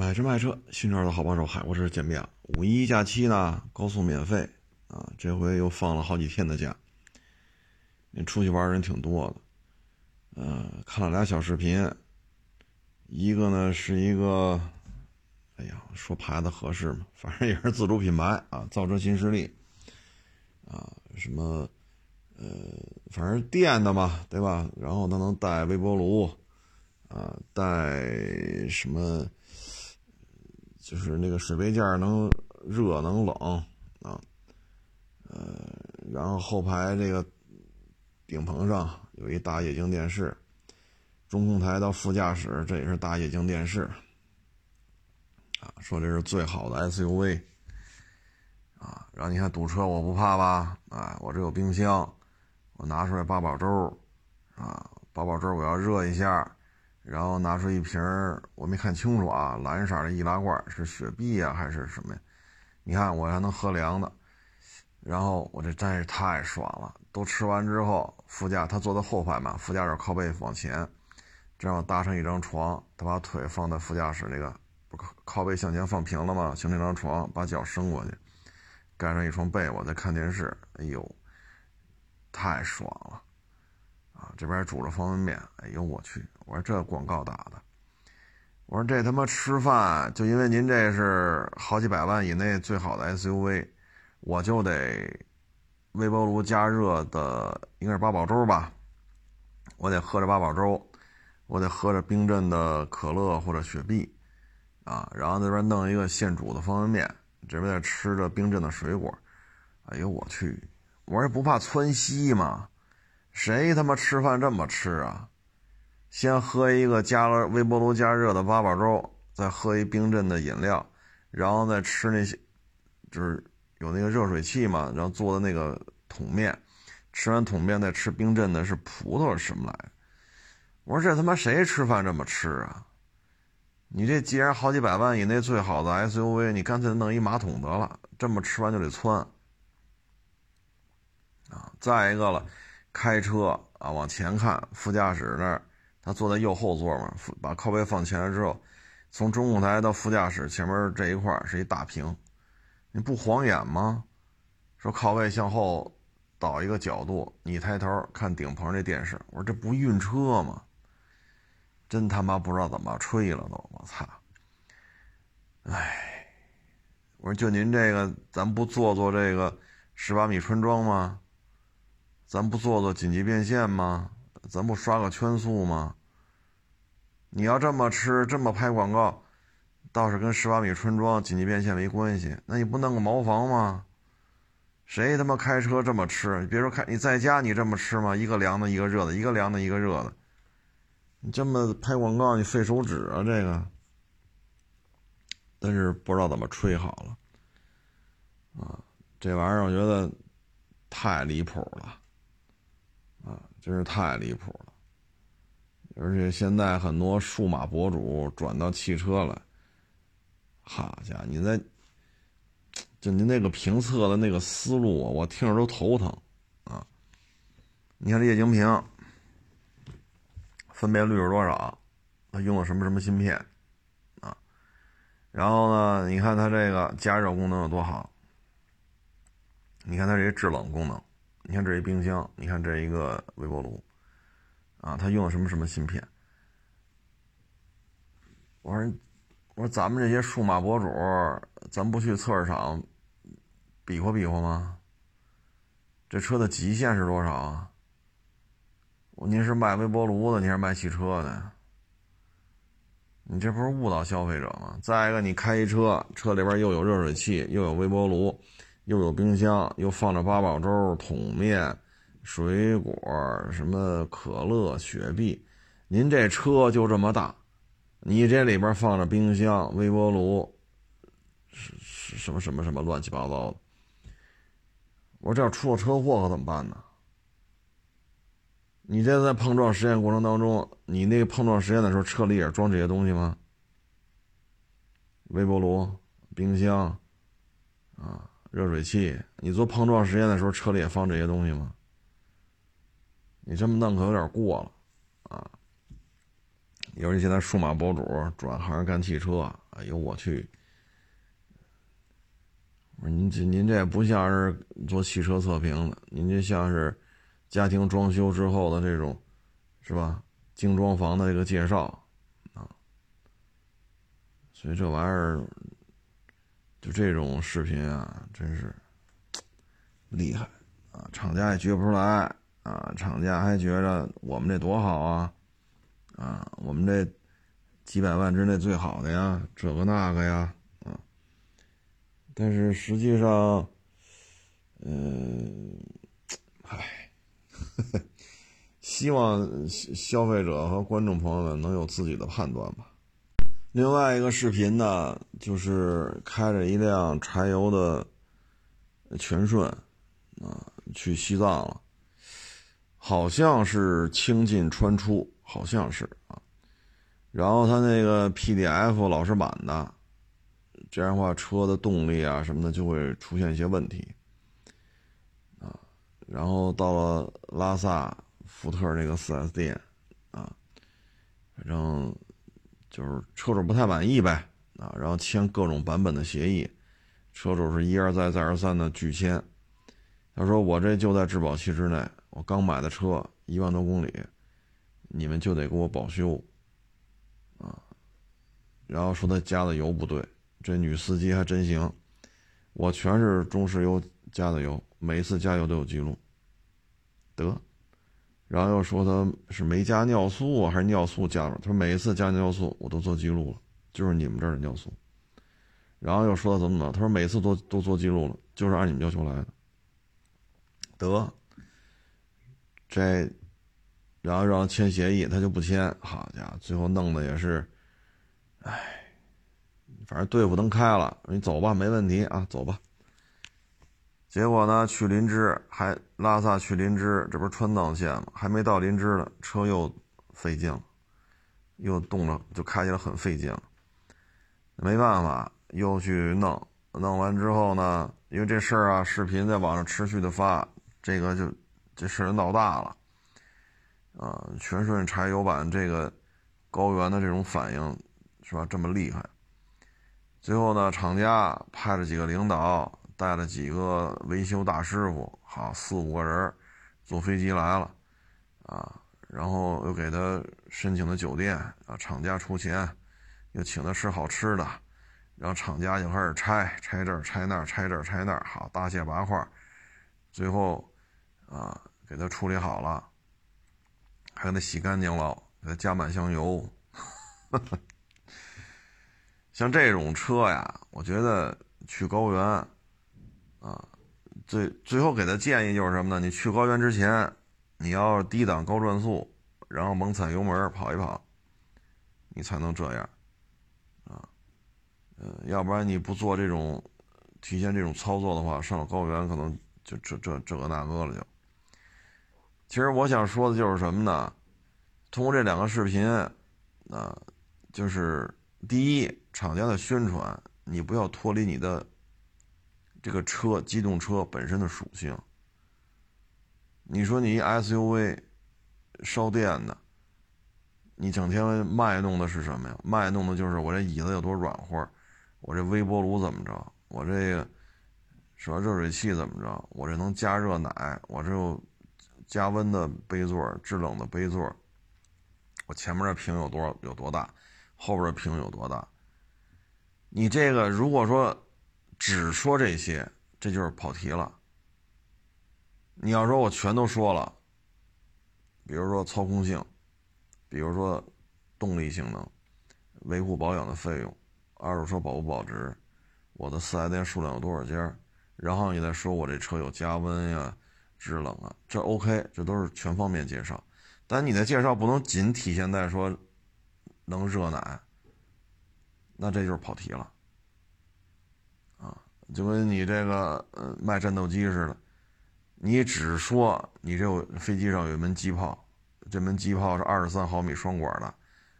买车卖车，新车的好帮手，海沃车见面了。五一假期呢，高速免费啊，这回又放了好几天的假。你出去玩人挺多的，呃，看了俩小视频，一个呢是一个，哎呀，说牌子合适吗？反正也是自主品牌啊，造车新势力啊，什么，呃，反正电的嘛，对吧？然后它能带微波炉啊，带什么？就是那个水杯架能热能冷啊，呃，然后后排这个顶棚上有一大液晶电视，中控台到副驾驶这也是大液晶电视，啊，说这是最好的 SUV，啊，然后你看堵车我不怕吧？啊，我这有冰箱，我拿出来八宝粥，啊，八宝粥我要热一下。然后拿出一瓶儿我没看清楚啊，蓝色的易拉罐是雪碧啊还是什么呀？你看我还能喝凉的，然后我这真是太爽了。都吃完之后，副驾他坐在后排嘛，副驾驶靠背往前，正好搭上一张床，他把腿放在副驾驶那个不靠靠背向前放平了吗？形成一张床，把脚伸过去，盖上一床被窝在看电视，哎呦，太爽了。啊，这边煮着方便面，哎呦我去！我说这广告打的，我说这他妈吃饭就因为您这是好几百万以内最好的 SUV，我就得微波炉加热的应该是八宝粥吧，我得喝着八宝粥，我得喝着冰镇的可乐或者雪碧，啊，然后那边弄一个现煮的方便面，这边再吃着冰镇的水果，哎呦我去！我说不怕窜稀吗？谁他妈吃饭这么吃啊？先喝一个加了微波炉加热的八宝粥，再喝一冰镇的饮料，然后再吃那些，就是有那个热水器嘛，然后做的那个桶面。吃完桶面再吃冰镇的，是葡萄是什么来？我说这他妈谁吃饭这么吃啊？你这既然好几百万以内最好的 SUV，你干脆弄一马桶得了，这么吃完就得窜啊！再一个了。开车啊，往前看，副驾驶那儿，他坐在右后座嘛，把靠背放前了之后，从中控台到副驾驶前面这一块是一大屏，你不晃眼吗？说靠背向后倒一个角度，你抬头看顶棚这电视，我说这不晕车吗？真他妈不知道怎么吹了都，我操！哎，我说就您这个，咱不做做这个十八米穿桩吗？咱不做做紧急变现吗？咱不刷个圈速吗？你要这么吃，这么拍广告，倒是跟十八米村庄紧急变现没关系。那你不弄个茅房吗？谁他妈开车这么吃？你别说开，你在家你这么吃吗？一个凉的，一个热的，一个凉的，一个热的。你这么拍广告，你费手指啊，这个。但是不知道怎么吹好了。啊，这玩意儿我觉得太离谱了。啊，真是太离谱了！而且现在很多数码博主转到汽车了，好家伙，你在就您那个评测的那个思路，我听着都头疼啊！你看这液晶屏，分辨率是多少？它用了什么什么芯片啊？然后呢，你看它这个加热功能有多好？你看它这些制冷功能。你看这一冰箱，你看这一个微波炉，啊，它用的什么什么芯片？我说，我说咱们这些数码博主，咱不去测试场比划比划吗？这车的极限是多少啊？您是卖微波炉的，您是卖汽车的？你这不是误导消费者吗？再一个，你开一车，车里边又有热水器，又有微波炉。又有冰箱，又放着八宝粥、桶面、水果，什么可乐、雪碧。您这车就这么大，你这里边放着冰箱、微波炉，是是什么什么什么乱七八糟的。我这要出了车祸可怎么办呢？你这在碰撞实验过程当中，你那个碰撞实验的时候，车里也装这些东西吗？微波炉、冰箱，啊。热水器，你做碰撞实验的时候，车里也放这些东西吗？你这么弄可有点过了，啊！尤其现在数码博主转行干汽车，哎呦我去！我说您这您这也不像是做汽车测评的，您这像是家庭装修之后的这种，是吧？精装房的这个介绍啊。所以这玩意儿，就这种视频啊，真是厉害啊！厂家也觉不出来啊，厂家还觉着我们这多好啊，啊，我们这几百万之内最好的呀，这个那个呀。啊但是实际上，嗯，唉，希望消费者和观众朋友们能有自己的判断吧。另外一个视频呢，就是开着一辆柴油的全顺啊，去西藏了，好像是清进川出，好像是啊。然后他那个 PDF 老式版的。这样的话，车的动力啊什么的就会出现一些问题，啊，然后到了拉萨福特那个 4S 店，啊，反正就是车主不太满意呗，啊，然后签各种版本的协议，车主是一而再再而三的拒签，他说我这就在质保期之内，我刚买的车一万多公里，你们就得给我保修，啊，然后说他加的油不对。这女司机还真行，我全是中石油加的油，每一次加油都有记录。得，然后又说他是没加尿素还是尿素加了？他说每一次加尿素我都做记录了，就是你们这儿的尿素。然后又说怎么怎么，他说每次都都做记录了，就是按你们要求来的。得，这，然后让签协议，他就不签。好家伙，最后弄的也是，唉。反正队伍能开了，你走吧，没问题啊，走吧。结果呢，去林芝还拉萨去林芝，这不是川藏线吗？还没到林芝呢，车又费劲了，又动了，就开起来很费劲。没办法，又去弄，弄完之后呢，因为这事儿啊，视频在网上持续的发，这个就这事儿闹大了。啊，全顺柴油版这个高原的这种反应是吧？这么厉害。最后呢，厂家派了几个领导，带了几个维修大师傅，好四五个人，坐飞机来了，啊，然后又给他申请的酒店，啊，厂家出钱，又请他吃好吃的，然后厂家就开始拆，拆这儿拆那儿，拆这儿拆那儿，好大卸八块，最后，啊，给他处理好了，还给他洗干净了，给他加满箱油。像这种车呀，我觉得去高原，最最后给的建议就是什么呢？你去高原之前，你要低档高转速，然后猛踩油门跑一跑，你才能这样，啊，呃，要不然你不做这种提前这种操作的话，上了高原可能就这这这个那个了就。其实我想说的就是什么呢？通过这两个视频，啊，就是第一。厂家的宣传，你不要脱离你的这个车机动车本身的属性。你说你一 SUV 烧电的，你整天卖弄的是什么呀？卖弄的就是我这椅子有多软和，我这微波炉怎么着，我这个什么？热水器怎么着？我这能加热奶，我这有加温的杯座，制冷的杯座。我前面的屏有多少有多大，后边的屏有多大？你这个如果说只说这些，这就是跑题了。你要说我全都说了，比如说操控性，比如说动力性能、维护保养的费用、二手车保不保值，我的四 S 店数量有多少家，然后你再说我这车有加温呀、制冷啊，这 OK，这都是全方面介绍。但你的介绍不能仅体现在说能热奶。那这就是跑题了，就跟你这个呃卖战斗机似的，你只说你这飞机上有一门机炮，这门机炮是二十三毫米双管的，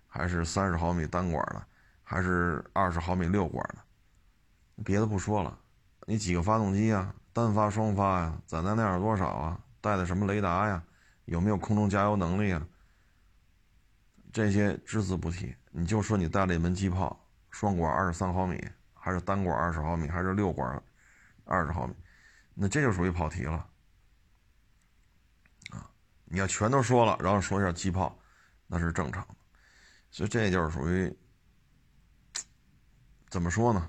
还是三十毫米单管的，还是二十毫米六管的，别的不说了，你几个发动机啊，单发双发呀，载弹量有多少啊，带的什么雷达呀，有没有空中加油能力啊，这些只字不提，你就说你带了一门机炮。双管二十三毫米，还是单管二十毫米，还是六管二十毫米？那这就属于跑题了啊！你要全都说了，然后说一下机炮，那是正常的。所以这就是属于怎么说呢？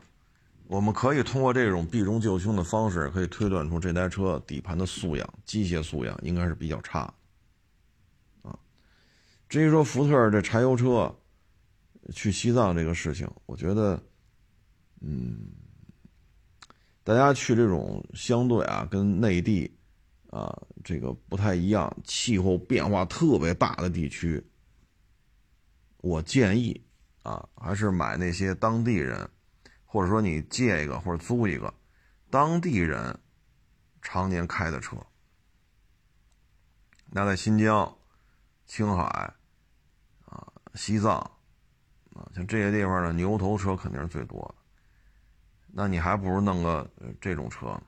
我们可以通过这种避重就轻的方式，可以推断出这台车底盘的素养、机械素养应该是比较差啊。至于说福特这柴油车去西藏这个事情，我觉得，嗯，大家去这种相对啊跟内地啊这个不太一样、气候变化特别大的地区。我建议，啊，还是买那些当地人，或者说你借一个或者租一个，当地人常年开的车。那在新疆、青海，啊，西藏，啊，像这些地方呢，牛头车肯定是最多的。那你还不如弄个这种车，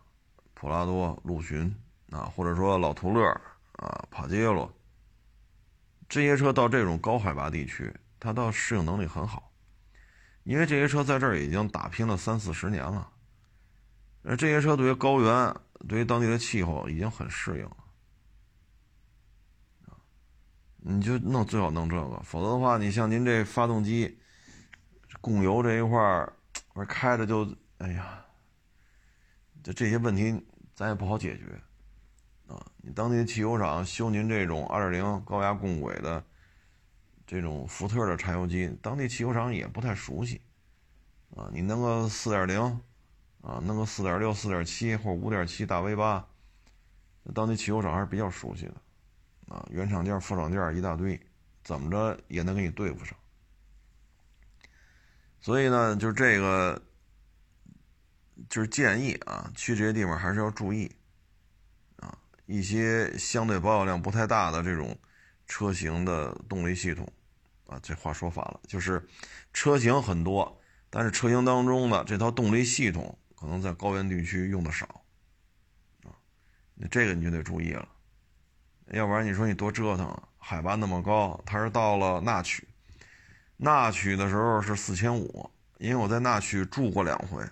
普拉多、陆巡，啊，或者说老途乐，啊，帕杰罗。这些车到这种高海拔地区。它倒适应能力很好，因为这些车在这儿已经打拼了三四十年了，而这些车对于高原、对于当地的气候已经很适应了，你就弄最好弄这个，否则的话，你像您这发动机供油这一块儿，开着就哎呀，就这些问题咱也不好解决啊。你当地汽油厂修您这种二点零高压共轨的。这种福特的柴油机，当地汽油厂也不太熟悉，啊，你弄个四点零，啊，弄个四点六、四点七或五点七大 V 八，当地汽油厂还是比较熟悉的，啊，原厂件、副厂件一大堆，怎么着也能给你对付上。所以呢，就这个，就是建议啊，去这些地方还是要注意，啊，一些相对保有量不太大的这种。车型的动力系统，啊，这话说反了，就是车型很多，但是车型当中的这套动力系统可能在高原地区用的少，啊，那这个你就得注意了，要不然你说你多折腾，海拔那么高，它是到了那曲，那曲的时候是四千五，因为我在那曲住过两回，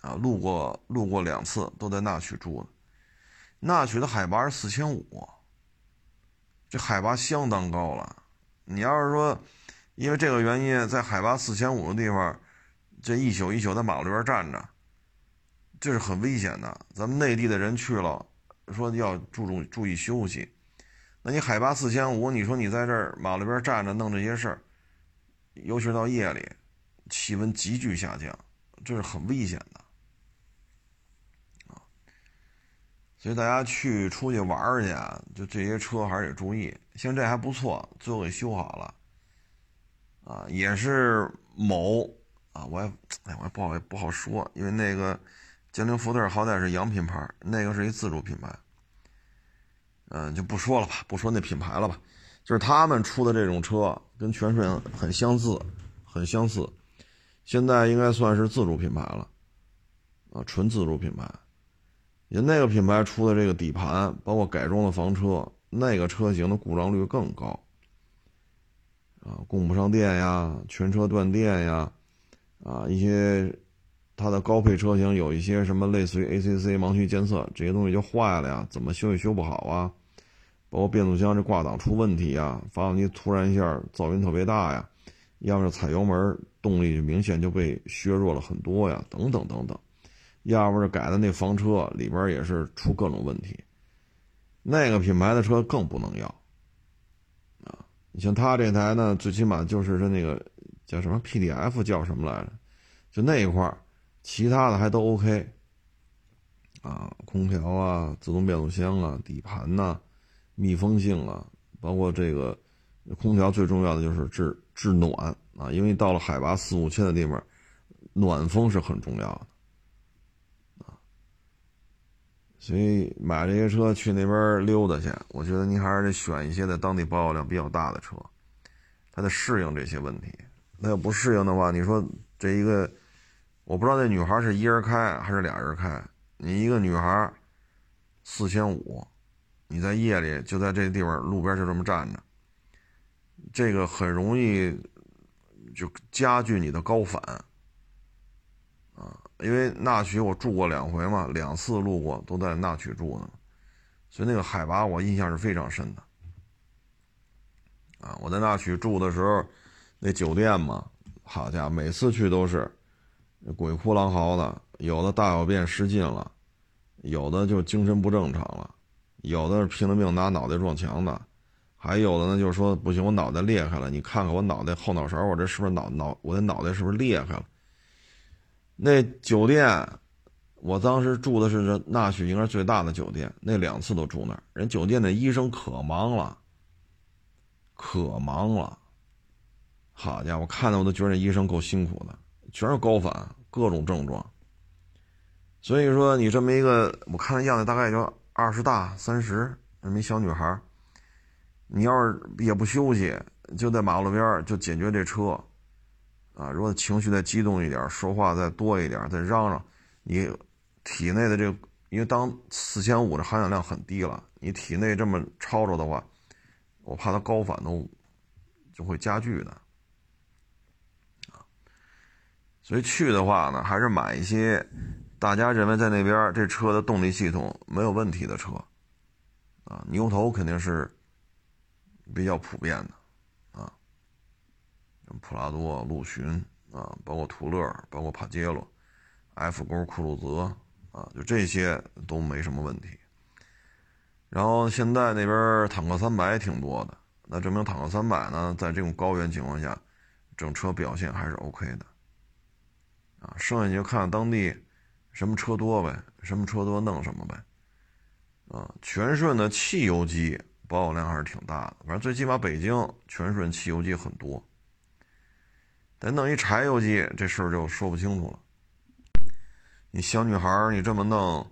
啊，路过路过两次，都在那曲住的，那曲的海拔是四千五。这海拔相当高了，你要是说，因为这个原因，在海拔四千五的地方，这一宿一宿在马路边站着，这是很危险的。咱们内地的人去了，说要注重注意休息，那你海拔四千五，你说你在这儿马路边站着弄这些事儿，尤其是到夜里，气温急剧下降，这是很危险的。所以大家去出去玩去，就这些车还是得注意。像这还不错，最后给修好了，啊，也是某啊，我也哎，我也不好不好说，因为那个江铃福特好歹是洋品牌，那个是一自主品牌，嗯，就不说了吧，不说那品牌了吧，就是他们出的这种车跟全顺很相似，很相似，现在应该算是自主品牌了，啊，纯自主品牌。人那个品牌出的这个底盘，包括改装的房车，那个车型的故障率更高，啊，供不上电呀，全车断电呀，啊，一些它的高配车型有一些什么类似于 ACC 盲区监测这些东西就坏了呀，怎么修也修不好啊，包括变速箱这挂档出问题呀，发动机突然一下噪音特别大呀，要么是踩油门动力明显就被削弱了很多呀，等等等等。要不是改的那房车里边也是出各种问题，那个品牌的车更不能要，啊，你像他这台呢，最起码就是他那个叫什么 PDF 叫什么来着，就那一块其他的还都 OK，啊，空调啊，自动变速箱啊，底盘呐，密封性啊，包括这个空调最重要的就是制制暖啊，因为到了海拔四五千的地方，暖风是很重要的。所以买这些车去那边溜达去，我觉得您还是得选一些在当地保有量比较大的车，它得适应这些问题。那要不适应的话，你说这一个，我不知道那女孩是一人开还是俩人开。你一个女孩，四千五，你在夜里就在这个地方路边就这么站着，这个很容易就加剧你的高反。啊，因为那曲我住过两回嘛，两次路过都在那曲住呢，所以那个海拔我印象是非常深的。啊，我在那曲住的时候，那酒店嘛，好家伙，每次去都是鬼哭狼嚎的，有的大小便失禁了，有的就精神不正常了，有的是拼了命拿脑袋撞墙的，还有的呢就是说不行，我脑袋裂开了，你看看我脑袋后脑勺，我这是不是脑脑我的脑袋是不是裂开了？那酒店，我当时住的是这那许应该最大的酒店，那两次都住那儿。人酒店的医生可忙了，可忙了。好家伙，看的我都觉得那医生够辛苦的，全是高反，各种症状。所以说，你这么一个，我看那样子大概也就二十大三十，那么一小女孩，你要是也不休息，就在马路边就解决这车。啊，如果情绪再激动一点，说话再多一点，再嚷嚷，你体内的这个，因为当四千五的含氧量很低了，你体内这么吵吵的话，我怕它高反都就会加剧的。啊，所以去的话呢，还是买一些大家认为在那边这车的动力系统没有问题的车。啊，牛头肯定是比较普遍的。普拉多、陆巡啊，包括途乐，包括帕杰罗、F 勾、酷路泽啊，就这些都没什么问题。然后现在那边坦克三百挺多的，那证明坦克三百呢，在这种高原情况下，整车表现还是 OK 的。啊，剩下你就看当地什么车多呗，什么车多弄什么呗。啊，全顺的汽油机保有量还是挺大的，反正最起码北京全顺汽油机很多。再弄一柴油机，这事儿就说不清楚了。你小女孩你这么弄，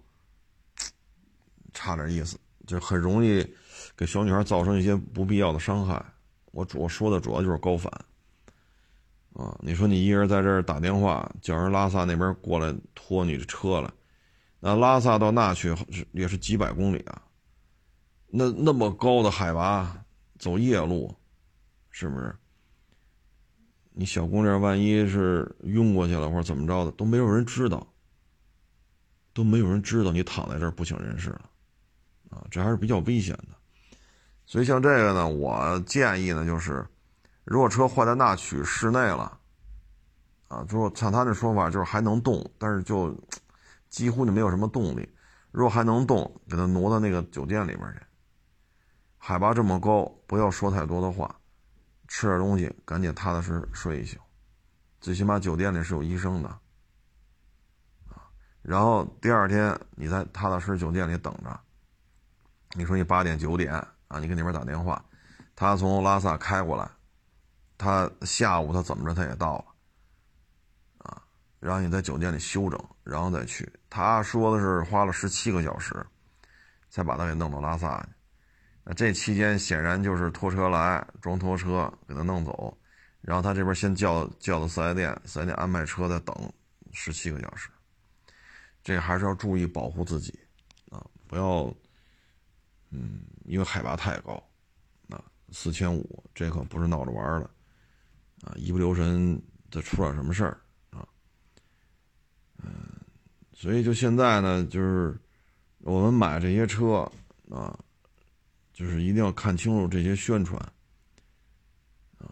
差点意思，就很容易给小女孩造成一些不必要的伤害。我主我说的主要就是高反啊！你说你一人在这儿打电话叫人拉萨那边过来拖你的车了，那拉萨到那去也是几百公里啊，那那么高的海拔，走夜路，是不是？你小姑娘万一是晕过去了或者怎么着的，都没有人知道，都没有人知道你躺在这儿不省人事了，啊，这还是比较危险的。所以像这个呢，我建议呢就是，如果车坏在那曲室内了，啊，就像他那说法，就是还能动，但是就几乎就没有什么动力。如果还能动，给他挪到那个酒店里边去。海拔这么高，不要说太多的话。吃点东西，赶紧踏踏实实睡一宿，最起码酒店里是有医生的，然后第二天你在踏踏实实酒店里等着。你说你八点九点啊，你给那边打电话，他从拉萨开过来，他下午他怎么着他也到了，啊，然后你在酒店里休整，然后再去。他说的是花了十七个小时，才把他给弄到拉萨去。这期间显然就是拖车来装拖车给他弄走，然后他这边先叫叫到四 S 店，四 S 店安排车再等十七个小时。这还是要注意保护自己啊，不要，嗯，因为海拔太高，啊，四千五，这可不是闹着玩的，啊，一不留神再出点什么事儿啊，嗯，所以就现在呢，就是我们买这些车啊。就是一定要看清楚这些宣传，啊，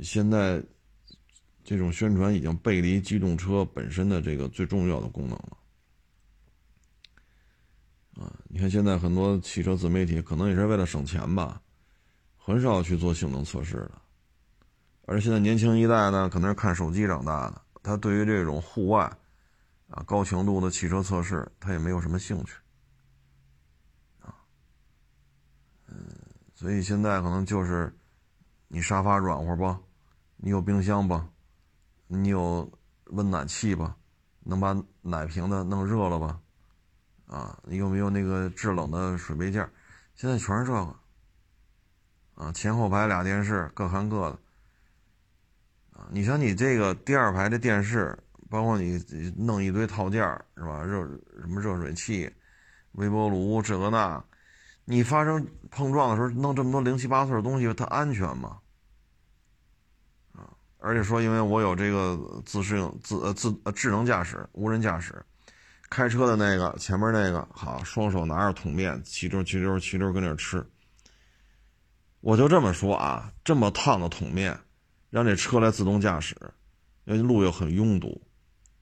现在这种宣传已经背离机动车本身的这个最重要的功能了，啊，你看现在很多汽车自媒体可能也是为了省钱吧，很少去做性能测试的，而现在年轻一代呢，可能是看手机长大的，他对于这种户外啊高强度的汽车测试，他也没有什么兴趣。所以现在可能就是，你沙发软和不？你有冰箱不？你有温暖气吧？能把奶瓶子弄热了吧？啊，你有没有那个制冷的水杯架？现在全是这个。啊，前后排俩电视各看各的。啊，你像你这个第二排的电视，包括你弄一堆套件是吧？热什么热水器、微波炉这个那。你发生碰撞的时候弄这么多零七八碎的东西，它安全吗？啊，而且说因为我有这个自适应自呃自呃智能驾驶无人驾驶，开车的那个前面那个好双手拿着桶面骑溜骑溜骑溜跟那吃。我就这么说啊，这么烫的桶面，让这车来自动驾驶，因为路又很拥堵。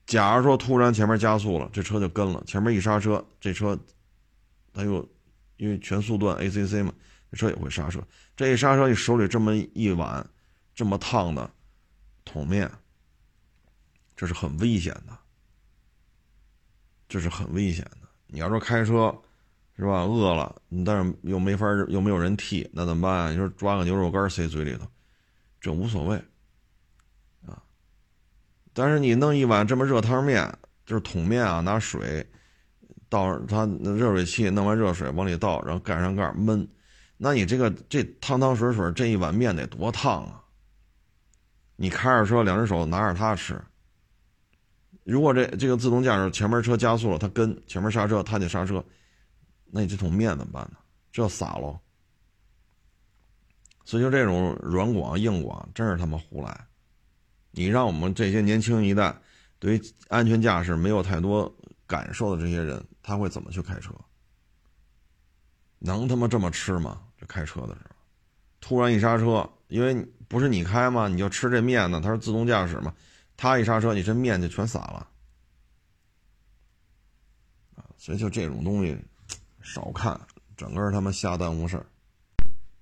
假如说突然前面加速了，这车就跟了，前面一刹车，这车它又因为全速段 ACC 嘛，这车也会刹车。这一刹车，你手里这么一碗这么烫的桶面，这是很危险的，这是很危险的。你要说开车。是吧？饿了，但是又没法，又没有人替，那怎么办？你说抓个牛肉干塞嘴里头，这无所谓，啊。但是你弄一碗这么热汤面，就是桶面啊，拿水倒，它热水器弄完热水往里倒，然后盖上盖焖，那你这个这汤汤水水这一碗面得多烫啊！你开着车，两只手拿着它吃。如果这这个自动驾驶前面车加速了，它跟前面刹车，它得刹车。那你这桶面怎么办呢？这要洒喽。所以就这种软广硬广，真是他妈胡来。你让我们这些年轻一代对于安全驾驶没有太多感受的这些人，他会怎么去开车？能他妈这么吃吗？这开车的时候，突然一刹车，因为不是你开吗？你就吃这面呢？它是自动驾驶嘛？他一刹车，你这面就全洒了。所以就这种东西。少看，整个他妈瞎耽误事儿。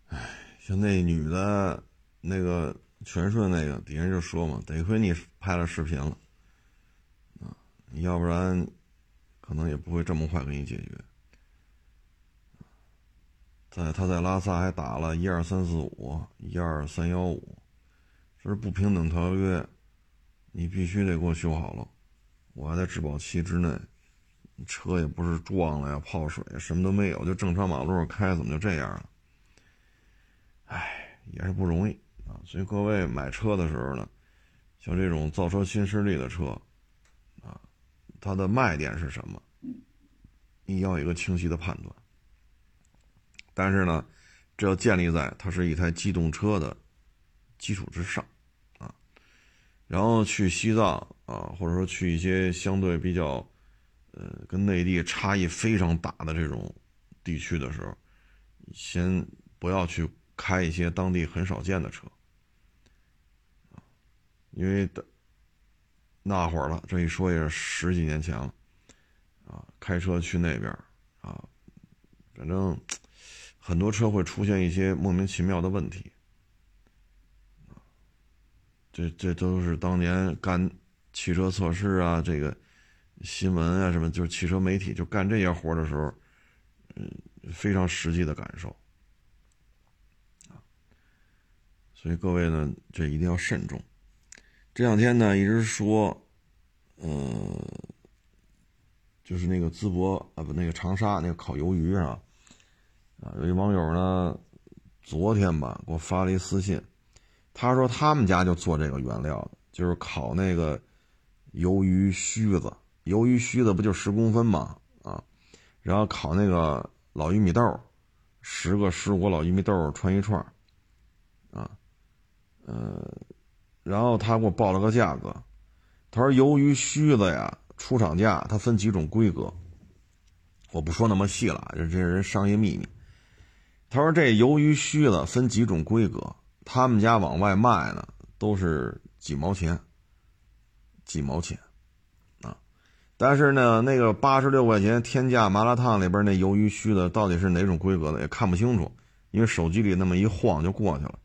哎，像那女的，那个全顺那个，底下就说嘛，得亏你拍了视频了，啊，要不然可能也不会这么快给你解决。在他在拉萨还打了一二三四五，一二三幺五，这是不平等条约，你必须得给我修好了，我还在质保期之内。车也不是撞了呀，泡水什么都没有，就正常马路上开，怎么就这样了？哎，也是不容易啊。所以各位买车的时候呢，像这种造车新势力的车，它的卖点是什么？你要有一个清晰的判断。但是呢，这要建立在它是一台机动车的基础之上啊。然后去西藏啊，或者说去一些相对比较。呃，跟内地差异非常大的这种地区的时候，先不要去开一些当地很少见的车，因为的那会儿了，这一说也是十几年前了，啊，开车去那边啊，反正很多车会出现一些莫名其妙的问题，这这都是当年干汽车测试啊，这个。新闻啊，什么就是汽车媒体就干这些活的时候，嗯，非常实际的感受啊。所以各位呢，这一定要慎重。这两天呢，一直说，呃，就是那个淄博啊，不，那个长沙那个烤鱿鱼啊，啊，有一网友呢，昨天吧给我发了一私信，他说他们家就做这个原料，就是烤那个鱿鱼须子。鱿鱼须子不就十公分吗？啊，然后烤那个老玉米豆，十个十五个老玉米豆串一串，啊，呃，然后他给我报了个价格，他说鱿鱼须子呀，出厂价它分几种规格，我不说那么细了，这这是人商业秘密。他说这鱿鱼须子分几种规格，他们家往外卖呢都是几毛钱，几毛钱。啊。但是呢，那个八十六块钱天价麻辣烫里边那鱿鱼须的到底是哪种规格的，也看不清楚，因为手机里那么一晃就过去了，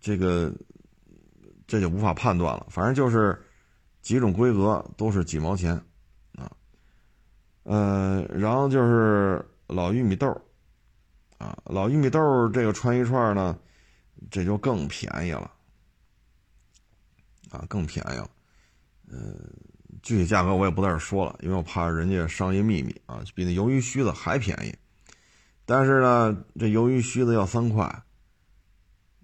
这个这就无法判断了。反正就是几种规格都是几毛钱啊，呃，然后就是老玉米豆啊，老玉米豆这个串一串呢，这就更便宜了啊，更便宜了，嗯。具体价格我也不在这说了，因为我怕人家商业秘密啊，比那鱿鱼须子还便宜。但是呢，这鱿鱼须子要三块，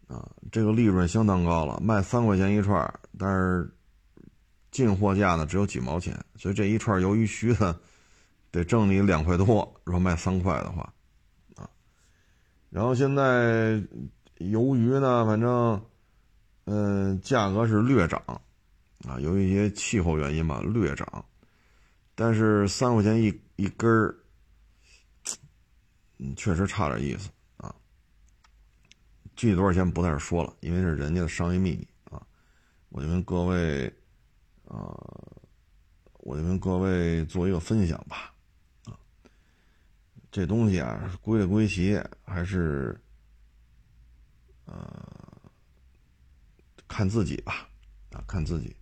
啊，这个利润相当高了，卖三块钱一串，但是进货价呢只有几毛钱，所以这一串鱿鱼须呢得挣你两块多，如果卖三块的话，啊。然后现在鱿鱼呢，反正，嗯，价格是略涨，啊，由于一些气候原因吧，略涨，但是三块钱一一根儿，嗯，确实差点意思。具体多少钱不在这说了，因为是人家的商业秘密啊。我就跟各位，啊，我就跟各位做一个分享吧，啊，这东西啊，归了归齐，还是，呃。看自己吧，啊，看自己，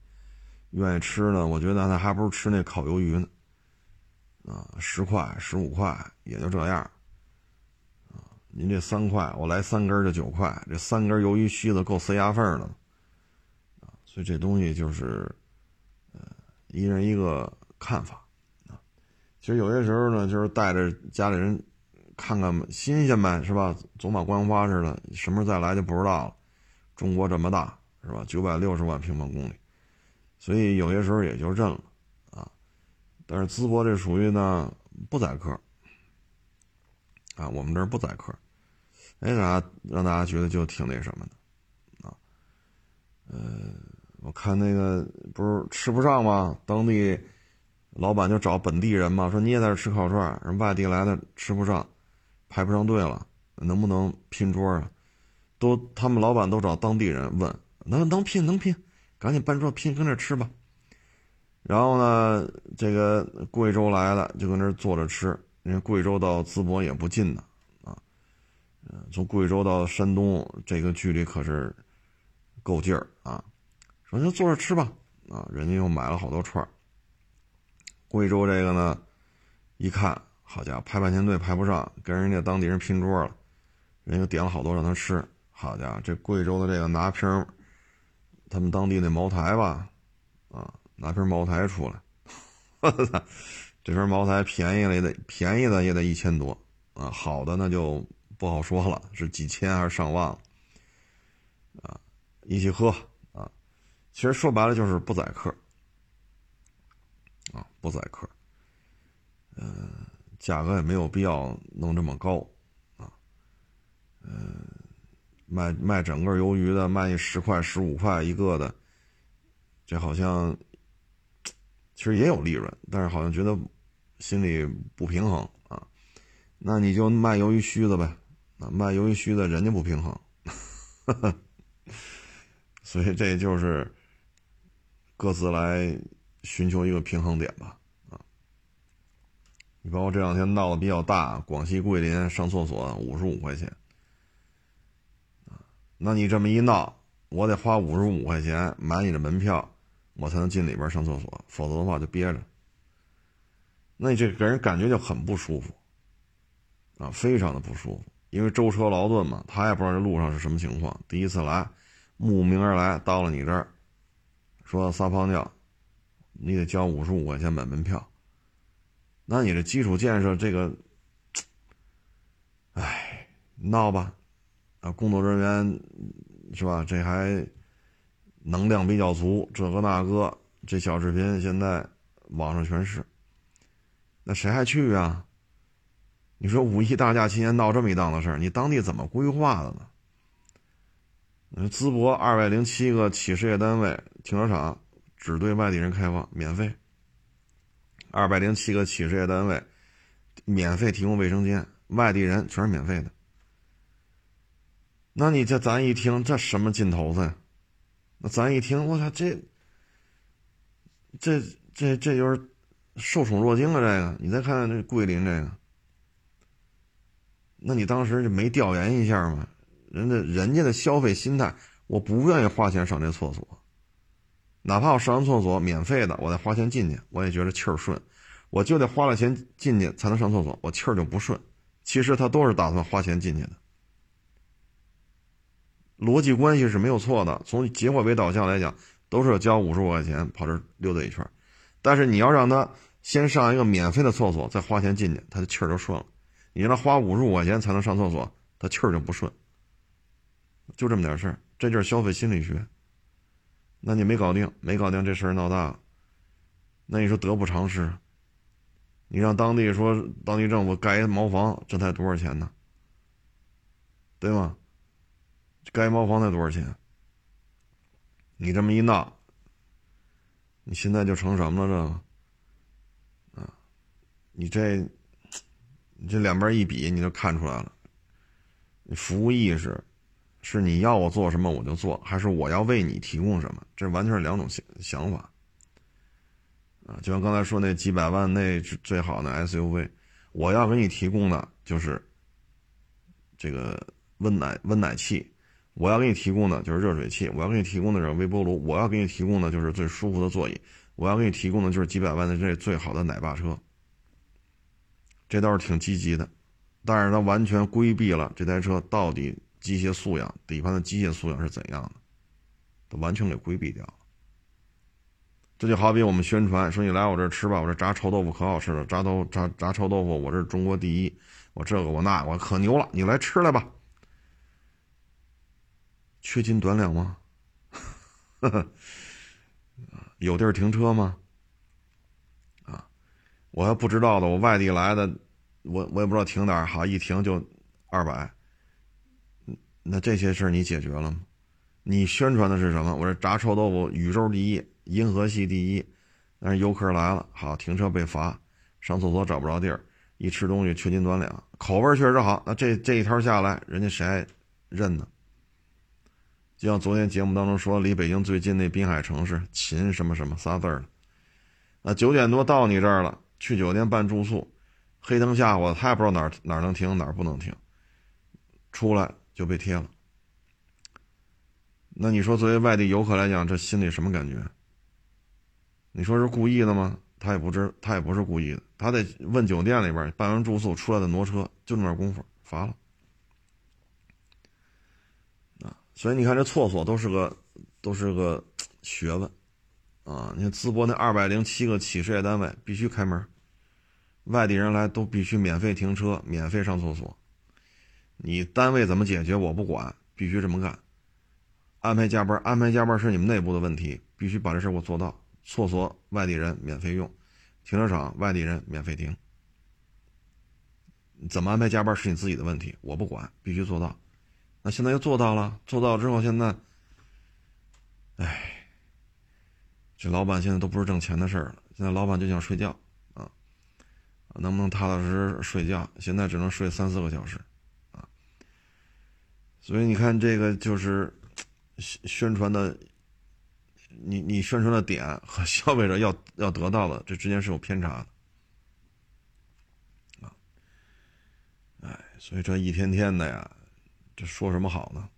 愿意吃呢，我觉得那还不如吃那烤鱿鱼呢，啊，十块、十五块也就这样，您这三块，我来三根就九块，这三根鱿鱼须子够塞牙缝的，啊，所以这东西就是，呃，一人一个看法，啊，其实有些时候呢，就是带着家里人看看新鲜呗，是吧？走马观花似的，什么时候再来就不知道了，中国这么大。是吧？九百六十万平方公里，所以有些时候也就认了啊。但是淄博这属于呢不宰客啊，我们这儿不宰客，哎，让让大家觉得就挺那什么的啊。呃，我看那个不是吃不上吗？当地老板就找本地人嘛，说你也在这吃烤串，人外地来的吃不上，排不上队了，能不能拼桌啊？都他们老板都找当地人问。能能拼能拼，赶紧搬桌拼，跟那吃吧。然后呢，这个贵州来的就跟那坐着吃。因为贵州到淄博也不近呢，从贵州到山东这个距离可是够劲儿啊。说就坐着吃吧啊，人家又买了好多串儿贵州这个呢，一看，好家伙，排半天队排不上，跟人家当地人拼桌了，人家点了好多让他吃。好家伙，这贵州的这个拿瓶。他们当地那茅台吧，啊，拿瓶茅台出来，我操，这瓶茅台便宜了也得便宜的也得一千多啊，好的那就不好说了，是几千还是上万了，啊，一起喝啊，其实说白了就是不宰客，啊，不宰客，嗯，价格也没有必要弄这么高，啊，嗯。卖卖整个鱿鱼的，卖一十块、十五块一个的，这好像其实也有利润，但是好像觉得心里不平衡啊。那你就卖鱿鱼须子呗，啊，卖鱿鱼须的人家不平衡，所以这就是各自来寻求一个平衡点吧，啊。你包括这两天闹得比较大，广西桂林上厕所五十五块钱啊。那你这么一闹，我得花五十五块钱买你的门票，我才能进里边上厕所，否则的话就憋着。那你这给人感觉就很不舒服，啊，非常的不舒服，因为舟车劳顿嘛，他也不知道这路上是什么情况，第一次来，慕名而来到了你这儿，说撒泡尿，你得交五十五块钱买门票。那你这基础建设这个，哎，闹吧。啊，工作人员是吧？这还能量比较足，这个那个，这小视频现在网上全是。那谁还去啊？你说五一大假期间闹这么一档子事儿，你当地怎么规划的呢？淄博二百零七个企事业单位停车场只对外地人开放，免费。二百零七个企事业单位免费提供卫生间，外地人全是免费的。那你这咱一听，这什么劲头子呀？那咱一听，我操，这这这这就是受宠若惊啊！这个，你再看看这桂林这个，那你当时就没调研一下吗？人家人家的消费心态，我不愿意花钱上这厕所，哪怕我上完厕所免费的，我再花钱进去，我也觉得气儿顺，我就得花了钱进去才能上厕所，我气儿就不顺。其实他都是打算花钱进去的。逻辑关系是没有错的，从结果为导向来讲，都是交五十五块钱跑这溜达一圈。但是你要让他先上一个免费的厕所，再花钱进去，他的气儿就顺了。你让他花五十五块钱才能上厕所，他气儿就不顺。就这么点事儿，这就是消费心理学。那你没搞定，没搞定，这事儿闹大了。那你说得不偿失？你让当地说当地政府盖一茅房，这才多少钱呢？对吗？盖茅房才多少钱？你这么一闹，你现在就成什么了？这，啊，你这，这两边一比，你就看出来了。服务意识，是你要我做什么我就做，还是我要为你提供什么？这完全是两种想想法。啊，就像刚才说那几百万那最好的 SUV，我要给你提供的就是这个温奶温奶器，我要给你提供的就是热水器，我要给你提供的是微波炉，我要给你提供的就是最舒服的座椅，我要给你提供的就是几百万的这最好的奶爸车。这倒是挺积极的，但是它完全规避了这台车到底机械素养、底盘的机械素养是怎样的，都完全给规避掉了。这就好比我们宣传说你来我这吃吧，我这炸臭豆腐可好吃了，炸豆炸炸臭豆腐我这是中国第一，我这个我那我可牛了，你来吃来吧。缺斤短两吗？有地儿停车吗？我还不知道的，我外地来的，我我也不知道停哪儿好，一停就二百。那这些事儿你解决了吗？你宣传的是什么？我这炸臭豆腐宇宙第一。银河系第一，但是游客来了，好停车被罚，上厕所找不着地儿，一吃东西缺斤短两，口味确实好。那这这一条下来，人家谁还认呢？就像昨天节目当中说，离北京最近那滨海城市秦什么什么仨字儿那九点多到你这儿了，去酒店办住宿，黑灯瞎火，他也不知道哪儿哪儿能停哪儿不能停，出来就被贴了。那你说作为外地游客来讲，这心里什么感觉？你说是故意的吗？他也不知，他也不是故意的。他得问酒店里边办完住宿出来的挪车，就那么点功夫，罚了。啊，所以你看这厕所都是个，都是个 学问，啊，你看淄博那二百零七个企事业单位必须开门，外地人来都必须免费停车，免费上厕所。你单位怎么解决我不管，必须这么干。安排加班，安排加班是你们内部的问题，必须把这事给我做到。厕所外地人免费用，停车场外地人免费停。怎么安排加班是你自己的问题，我不管，必须做到。那现在又做到了，做到之后现在，哎，这老板现在都不是挣钱的事儿了，现在老板就想睡觉啊，能不能踏踏实实睡觉？现在只能睡三四个小时啊。所以你看，这个就是宣传的。你你宣传的点和消费者要要得到的这之间是有偏差的，啊，哎，所以这一天天的呀，这说什么好呢？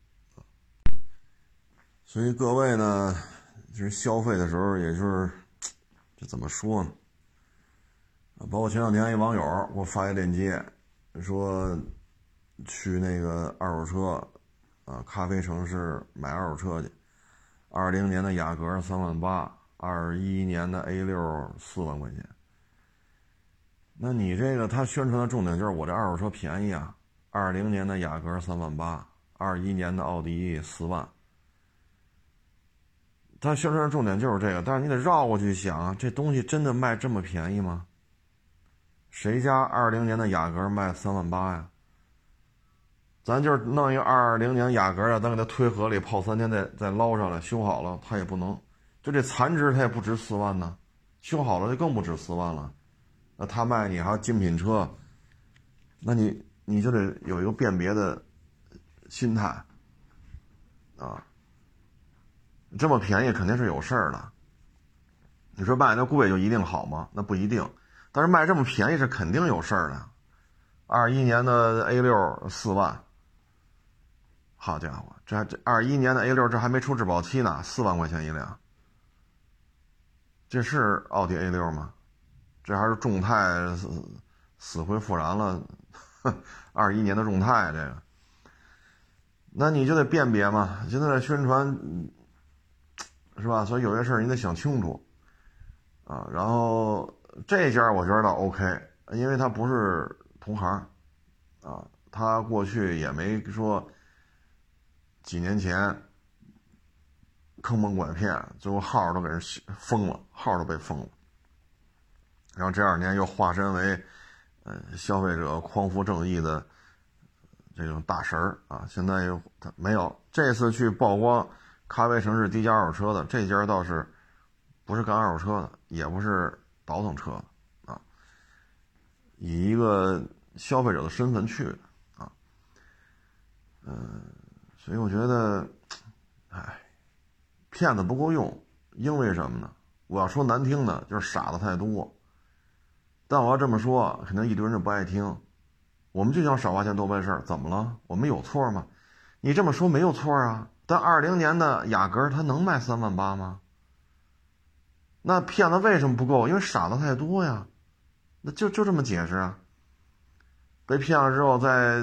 所以各位呢，其实消费的时候，也就是这怎么说呢？包括前两天一网友给我发一链接，说去那个二手车啊，咖啡城市买二手车去。二零年的雅阁三万八，二一年的 A 六四万块钱。那你这个他宣传的重点就是我这二手车便宜啊！二零年的雅阁三万八，二一年的奥迪四万。他宣传的重点就是这个，但是你得绕过去想，这东西真的卖这么便宜吗？谁家二零年的雅阁卖三万八呀？咱就是弄一个二零年雅阁啊，咱给它推河里泡三天，再再捞上来修好了，它也不能，就这残值它也不值四万呢，修好了就更不值四万了。那他卖你还有精品车，那你你就得有一个辨别的心态啊。这么便宜肯定是有事儿的。你说卖那贵就一定好吗？那不一定。但是卖这么便宜是肯定有事儿的。二一年的 A 六四万。好家伙，这这二一年的 A 六，这还没出质保期呢，四万块钱一辆。这是奥迪 A 六吗？这还是众泰死死灰复燃了？二一年的众泰这个，那你就得辨别嘛。现在的宣传是吧？所以有些事儿你得想清楚啊。然后这家我觉得倒 OK，因为他不是同行啊，他过去也没说。几年前坑蒙拐骗，最后号都给人封了，号都被封了。然后这二年又化身为，呃，消费者匡扶正义的这种大神儿啊！现在又他没有这次去曝光咖啡城市低价二手车的这家倒是不是干二手车的，也不是倒腾车啊，以一个消费者的身份去的啊，嗯，所以我觉得，哎，骗子不够用，因为什么呢？我要说难听的，就是傻子太多。但我要这么说，肯定一堆人就不爱听。我们就想少花钱多办事儿，怎么了？我们有错吗？你这么说没有错啊。但二零年的雅阁它能卖三万八吗？那骗子为什么不够？因为傻子太多呀。那就就这么解释啊。被骗了之后再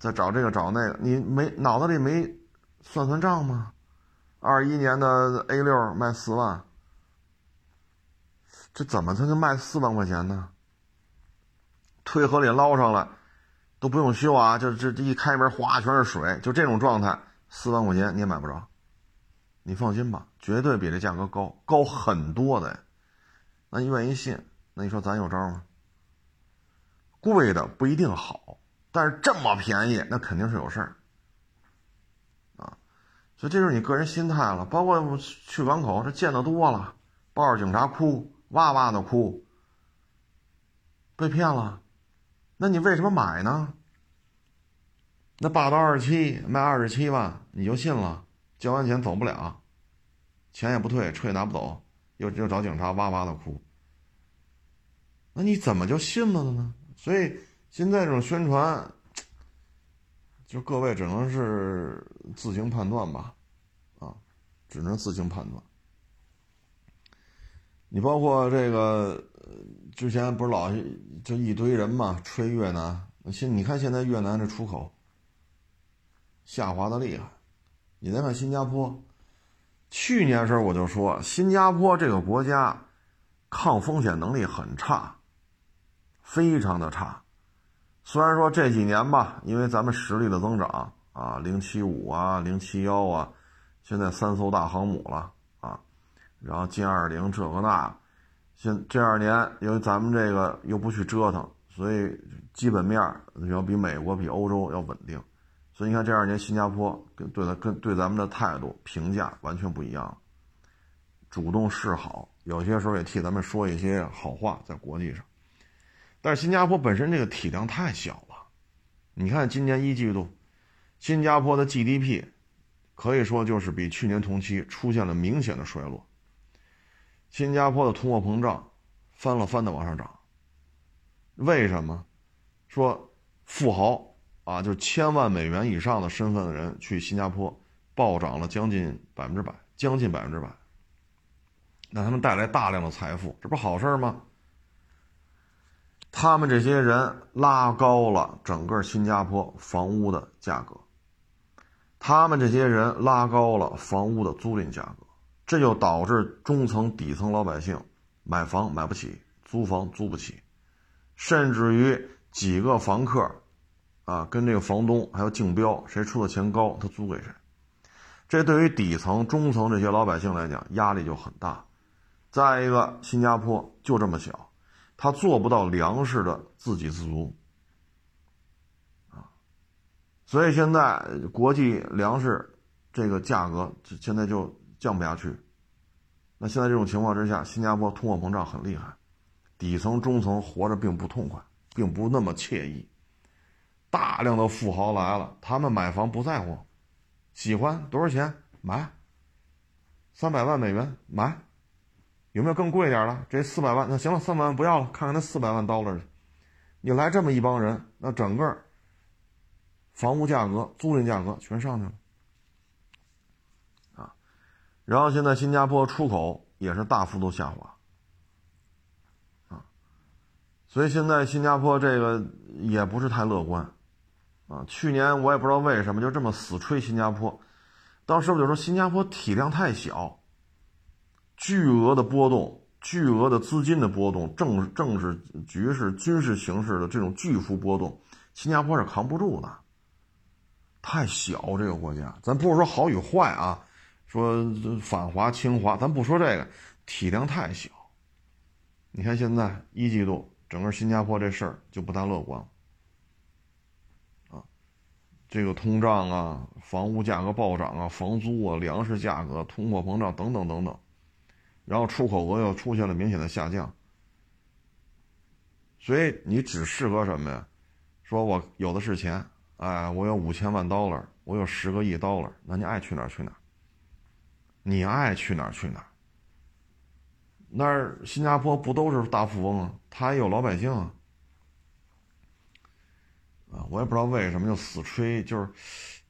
再找这个找那个，你没脑子里没算算账吗？二一年的 A 六卖四万，这怎么才能卖四万块钱呢？推河里捞上来都不用修啊，就这这一开门哗全是水，就这种状态。四万块钱你也买不着，你放心吧，绝对比这价格高高很多的。那你愿意信？那你说咱有招吗？贵的不一定好，但是这么便宜，那肯定是有事儿啊。所以这就是你个人心态了。包括去港口，这见得多了，抱着警察哭，哇哇的哭，被骗了，那你为什么买呢？那霸道二七卖二十七万，你就信了？交完钱走不了，钱也不退，车也拿不走，又又找警察哇哇的哭。那你怎么就信了呢？所以现在这种宣传，就各位只能是自行判断吧，啊，只能自行判断。你包括这个之前不是老就一堆人嘛吹越南，现你看现在越南这出口。下滑的厉害，你再看新加坡，去年时候我就说新加坡这个国家抗风险能力很差，非常的差。虽然说这几年吧，因为咱们实力的增长啊，零七五啊，零七幺啊，现在三艘大航母了啊，然后歼二零这个那，现这二年因为咱们这个又不去折腾，所以基本面要比美国比欧洲要稳定。所以你看，这二年新加坡跟对他跟对咱们的态度评价完全不一样，主动示好，有些时候也替咱们说一些好话在国际上。但是新加坡本身这个体量太小了，你看今年一季度，新加坡的 GDP 可以说就是比去年同期出现了明显的衰落。新加坡的通货膨胀翻了翻的往上涨，为什么？说富豪。啊，就是千万美元以上的身份的人去新加坡，暴涨了将近百分之百，将近百分之百。那他们带来大量的财富，这不好事吗？他们这些人拉高了整个新加坡房屋的价格，他们这些人拉高了房屋的租赁价格，这就导致中层、底层老百姓买房买不起，租房租不起，甚至于几个房客。啊，跟这个房东还有竞标，谁出的钱高，他租给谁。这对于底层、中层这些老百姓来讲，压力就很大。再一个，新加坡就这么小，他做不到粮食的自给自足。啊，所以现在国际粮食这个价格现在就降不下去。那现在这种情况之下，新加坡通货膨胀很厉害，底层、中层活着并不痛快，并不那么惬意。大量的富豪来了，他们买房不在乎，喜欢多少钱买，三百万美元买，有没有更贵点的？这四百万那行了，三百万不要了，看看那四百万 dollar 去。你来这么一帮人，那整个房屋价格、租赁价格全上去了啊。然后现在新加坡出口也是大幅度下滑啊，所以现在新加坡这个也不是太乐观。啊，去年我也不知道为什么就这么死吹新加坡，当时我就说新加坡体量太小，巨额的波动、巨额的资金的波动、政政治局势、军事形势的这种巨幅波动，新加坡是扛不住的。太小这个国家，咱不是说好与坏啊，说反华清华，咱不说这个，体量太小。你看现在一季度整个新加坡这事儿就不大乐观。这个通胀啊，房屋价格暴涨啊，房租啊，粮食价格、通货膨胀等等等等，然后出口额又出现了明显的下降，所以你只适合什么呀？说我有的是钱，哎，我有五千万 dollar，我有十个亿 dollar，那你爱去哪儿去哪儿，你爱去哪儿去哪儿。那儿新加坡不都是大富翁啊？他也有老百姓啊。啊，我也不知道为什么就死吹，就是，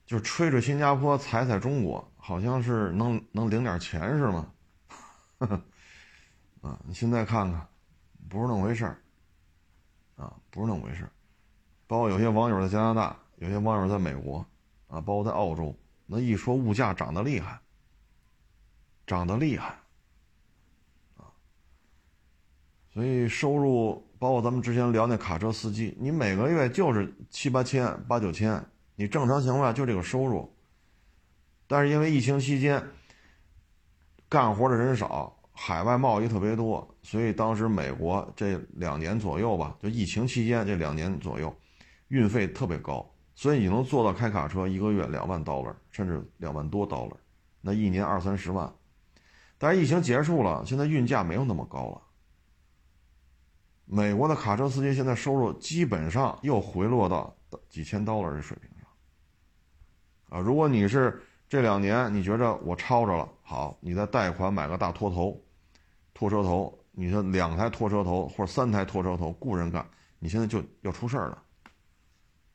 就是吹吹新加坡，踩踩中国，好像是能能领点钱是吗？啊，你现在看看，不是那么回事儿，啊，不是那么回事儿。包括有些网友在加拿大，有些网友在美国，啊，包括在澳洲，那一说物价涨得厉害，涨得厉害，啊，所以收入。包括咱们之前聊那卡车司机，你每个月就是七八千、八九千，你正常情况下就这个收入。但是因为疫情期间干活的人少，海外贸易特别多，所以当时美国这两年左右吧，就疫情期间这两年左右，运费特别高，所以你能做到开卡车一个月两万 dollar，甚至两万多 dollar，那一年二三十万。但是疫情结束了，现在运价没有那么高了。美国的卡车司机现在收入基本上又回落到几千刀了的水平上，啊，如果你是这两年你觉着我超着了，好，你再贷款买个大拖头，拖车头，你说两台拖车头或者三台拖车头雇人干，你现在就要出事儿了，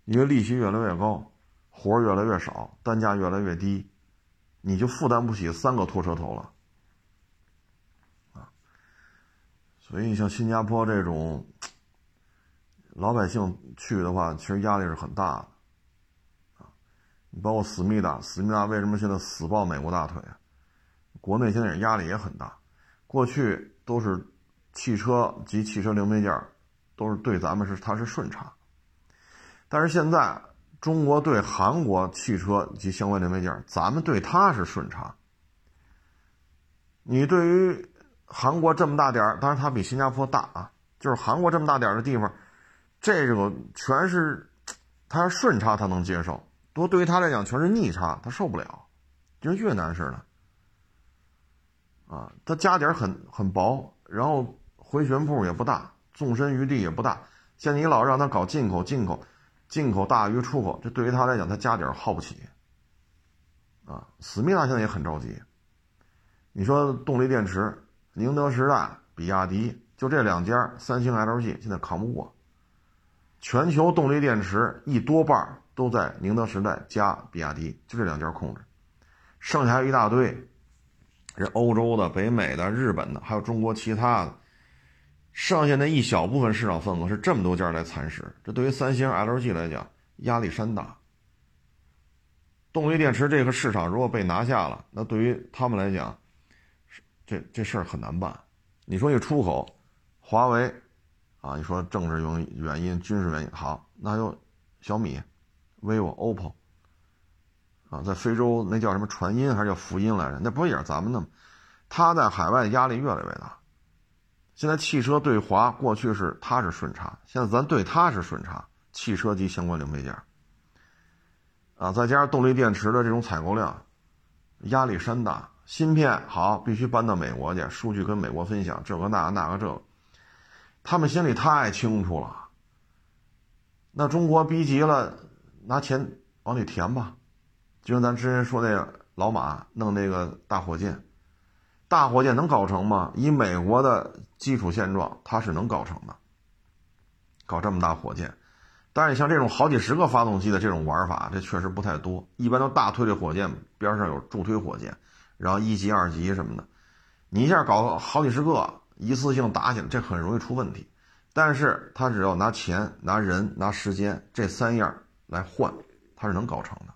因为利息越来越高，活儿越来越少，单价越来越低，你就负担不起三个拖车头了。所以你，像新加坡这种老百姓去的话，其实压力是很大的啊。你包括思密达，思密达为什么现在死抱美国大腿啊？国内现在也压力也很大。过去都是汽车及汽车零配件都是对咱们是它是顺差，但是现在中国对韩国汽车及相关零配件咱们对它是顺差。你对于。韩国这么大点儿，当然它比新加坡大啊。就是韩国这么大点儿的地方，这个全是它是顺差，它能接受；多对于它来讲，全是逆差，它受不了。就像越南似的，啊，它加点很很薄，然后回旋步也不大，纵深余地也不大。像你老让他搞进口，进口，进口大于出口，这对于他来讲，他加点耗不起。啊，思密达现在也很着急。你说动力电池？宁德时代、比亚迪，就这两家，三星、LG 现在扛不过。全球动力电池一多半都在宁德时代加比亚迪，就这两家控制，剩下一大堆，人欧洲的、北美的、日本的，还有中国其他的，剩下那一小部分市场份额是这么多家来蚕食。这对于三星、LG 来讲，压力山大。动力电池这个市场如果被拿下了，那对于他们来讲，这这事儿很难办，你说一出口，华为，啊，你说政治原原因、军事原因，好，那就小米、vivo、OPPO，啊，在非洲那叫什么传音还是叫福音来着？那不也是咱们的吗？他在海外压力越来越大。现在汽车对华过去是他是顺差，现在咱对他是顺差，汽车及相关零配件，啊，再加上动力电池的这种采购量，压力山大。芯片好，必须搬到美国去，数据跟美国分享，这个那个那个这个，他们心里太清楚了。那中国逼急了，拿钱往里填吧，就像咱之前说那个老马弄那个大火箭，大火箭能搞成吗？以美国的基础现状，它是能搞成的，搞这么大火箭。但是像这种好几十个发动机的这种玩法，这确实不太多，一般都大推力火箭边上有助推火箭。然后一级、二级什么的，你一下搞好几十个，一次性打起来，这很容易出问题。但是他只要拿钱、拿人、拿时间这三样来换，他是能搞成的。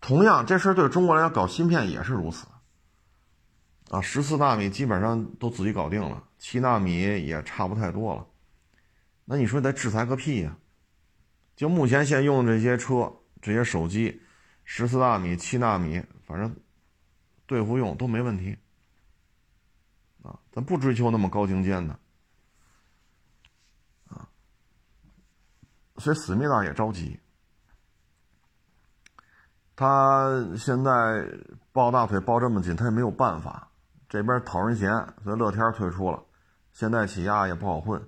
同样，这事儿对中国来讲搞芯片也是如此。啊，十四纳米基本上都自己搞定了，七纳米也差不太多了。那你说得制裁个屁呀？就目前现用这些车、这些手机，十四纳米、七纳米，反正。对付用都没问题，啊，咱不追求那么高精尖的，啊，所以思密达也着急，他现在抱大腿抱这么紧，他也没有办法。这边讨人嫌，所以乐天退出了，现在起亚也不好混，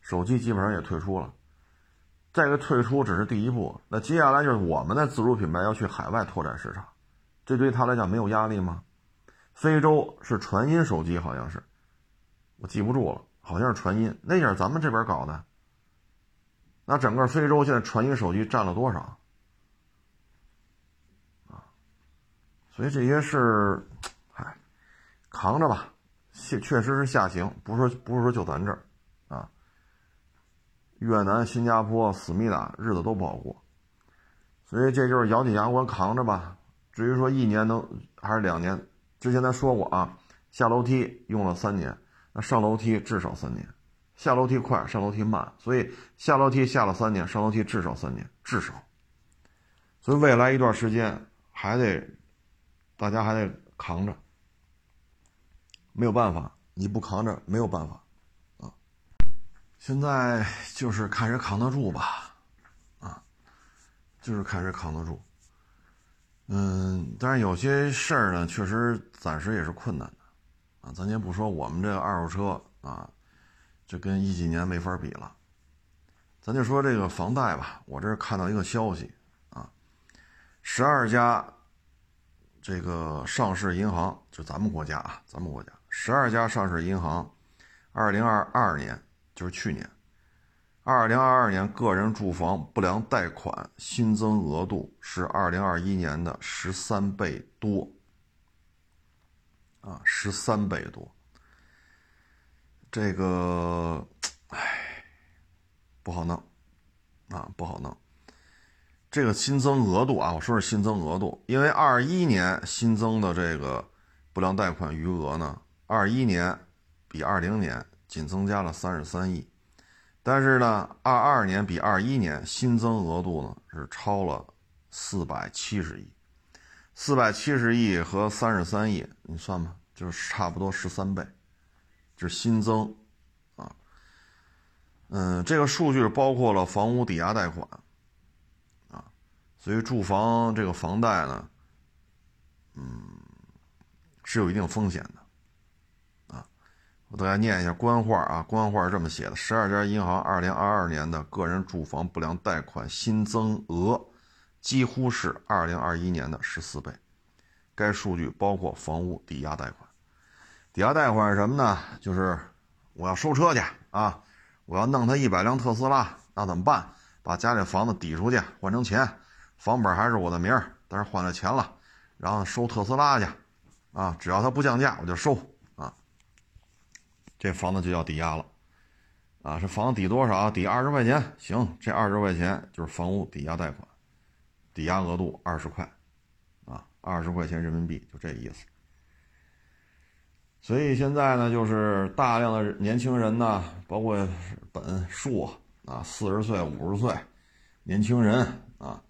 手机基本上也退出了。这个退出只是第一步，那接下来就是我们的自主品牌要去海外拓展市场，这对他来讲没有压力吗？非洲是传音手机，好像是，我记不住了，好像是传音，那也是咱们这边搞的。那整个非洲现在传音手机占了多少？啊，所以这些是，嗨，扛着吧，确确实是下行，不是不是说就咱这儿。越南、新加坡、思密达日子都不好过，所以这就是咬紧牙关扛着吧。至于说一年能还是两年，之前咱说过啊，下楼梯用了三年，那上楼梯至少三年，下楼梯快，上楼梯慢，所以下楼梯下了三年，上楼梯至少三年，至少。所以未来一段时间还得大家还得扛着，没有办法，你不扛着没有办法啊。现在就是看谁扛得住吧，啊，就是看谁扛得住。嗯，但是有些事儿呢，确实暂时也是困难的，啊，咱先不说我们这个二手车啊，这跟一几年没法比了，咱就说这个房贷吧。我这看到一个消息啊，十二家这个上市银行，就咱们国家啊，咱们国家十二家上市银行，二零二二年。就是去年，二零二二年个人住房不良贷款新增额度是二零二一年的十三倍多，啊，十三倍多。这个，唉，不好弄，啊，不好弄。这个新增额度啊，我说是新增额度，因为二一年新增的这个不良贷款余额呢，二一年比二零年。仅增加了三十三亿，但是呢，二二年比二一年新增额度呢是超了四百七十亿，四百七十亿和三十三亿，你算吧，就是差不多十三倍，就是新增啊。嗯，这个数据包括了房屋抵押贷款啊，所以住房这个房贷呢，嗯，是有一定风险的。我给大家念一下官话啊，官话是这么写的：十二家银行二零二二年的个人住房不良贷款新增额，几乎是二零二一年的十四倍。该数据包括房屋抵押贷款。抵押贷款是什么呢？就是我要收车去啊，我要弄他一百辆特斯拉，那怎么办？把家里房子抵出去换成钱，房本还是我的名儿，但是换了钱了，然后收特斯拉去啊，只要他不降价，我就收。这房子就要抵押了，啊，这房子抵多少？抵二十块钱，行，这二十块钱就是房屋抵押贷款，抵押额度二十块，啊，二十块钱人民币，就这意思。所以现在呢，就是大量的年轻人呢，包括本硕啊，四十岁、五十岁年轻人啊，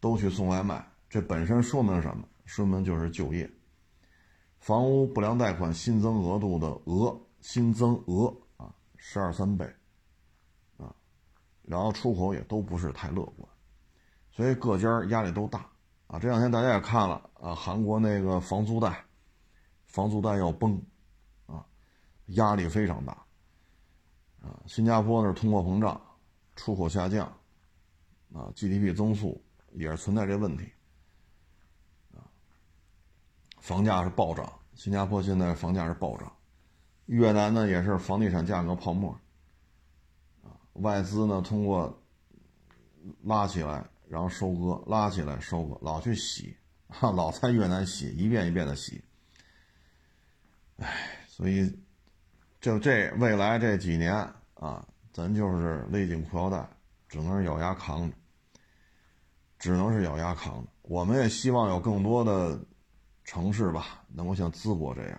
都去送外卖，这本身说明什么？说明就是就业，房屋不良贷款新增额度的额。新增额啊，十二三倍，啊，然后出口也都不是太乐观，所以各家压力都大啊。这两天大家也看了啊，韩国那个房租贷，房租贷要崩，啊，压力非常大，啊，新加坡那是通货膨胀，出口下降，啊，GDP 增速也是存在这问题，啊，房价是暴涨，新加坡现在房价是暴涨。越南呢也是房地产价格泡沫，外资呢通过拉起来，然后收割，拉起来收割，老去洗，哈，老在越南洗，一遍一遍的洗，唉，所以就这未来这几年啊，咱就是勒紧裤腰带，只能是咬牙扛着，只能是咬牙扛着。我们也希望有更多的城市吧，能够像淄博这样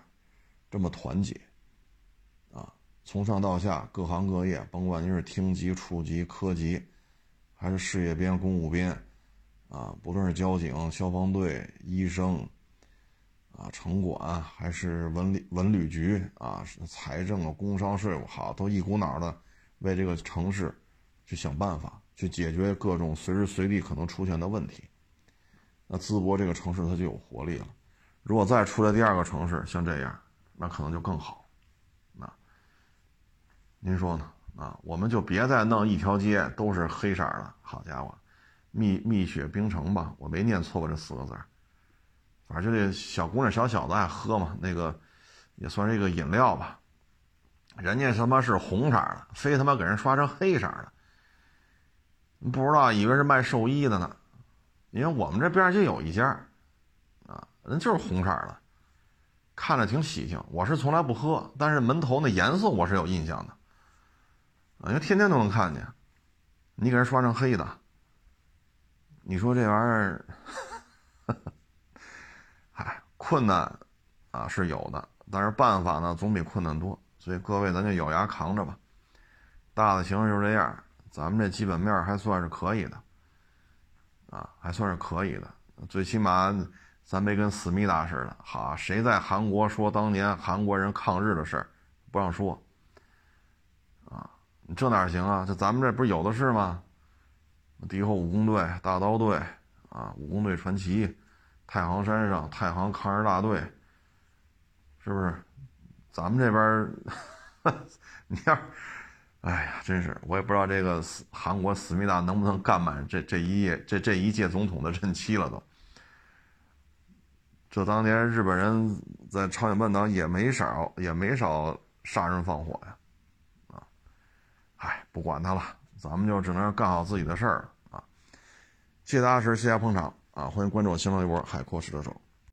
这么团结。从上到下，各行各业，甭管您是厅级、处级、科级，还是事业编、公务编，啊，不论是交警、消防队、医生，啊，城管，还是文旅文旅局，啊，财政啊，工商税务，好，都一股脑的为这个城市去想办法，去解决各种随时随地可能出现的问题。那淄博这个城市它就有活力了。如果再出来第二个城市像这样，那可能就更好。您说呢？啊，我们就别再弄一条街都是黑色的。好家伙，蜜蜜雪冰城吧，我没念错吧这四个字儿反正就这小姑娘小小子爱喝嘛，那个也算是一个饮料吧。人家他妈是红色的，非他妈给人刷成黑色的。不知道以为是卖寿衣的呢，因为我们这边就有一家，啊，人就是红色的，看着挺喜庆。我是从来不喝，但是门头那颜色我是有印象的，啊，因为天天都能看见。你给人刷成黑的，你说这玩意儿，嗨，困难啊是有的，但是办法呢总比困难多，所以各位咱就咬牙扛着吧。大的形势就这样。咱们这基本面还算是可以的，啊，还算是可以的。最起码咱没跟思密达似的，好，谁在韩国说当年韩国人抗日的事儿，不让说，这哪行啊？这咱们这不是有的是吗？敌后武工队、大刀队，啊，武工队传奇，太行山上太行抗日大队，是不是？咱们这边，你要。哎呀，真是我也不知道这个韩国思密达能不能干满这这一届这这一届总统的任期了都。这当年日本人在朝鲜半岛也没少也没少杀人放火呀，哎，不管他了，咱们就只能干好自己的事儿啊。谢谢大家支持，谢谢捧场啊！欢迎关注我新浪微博“海阔试车手”。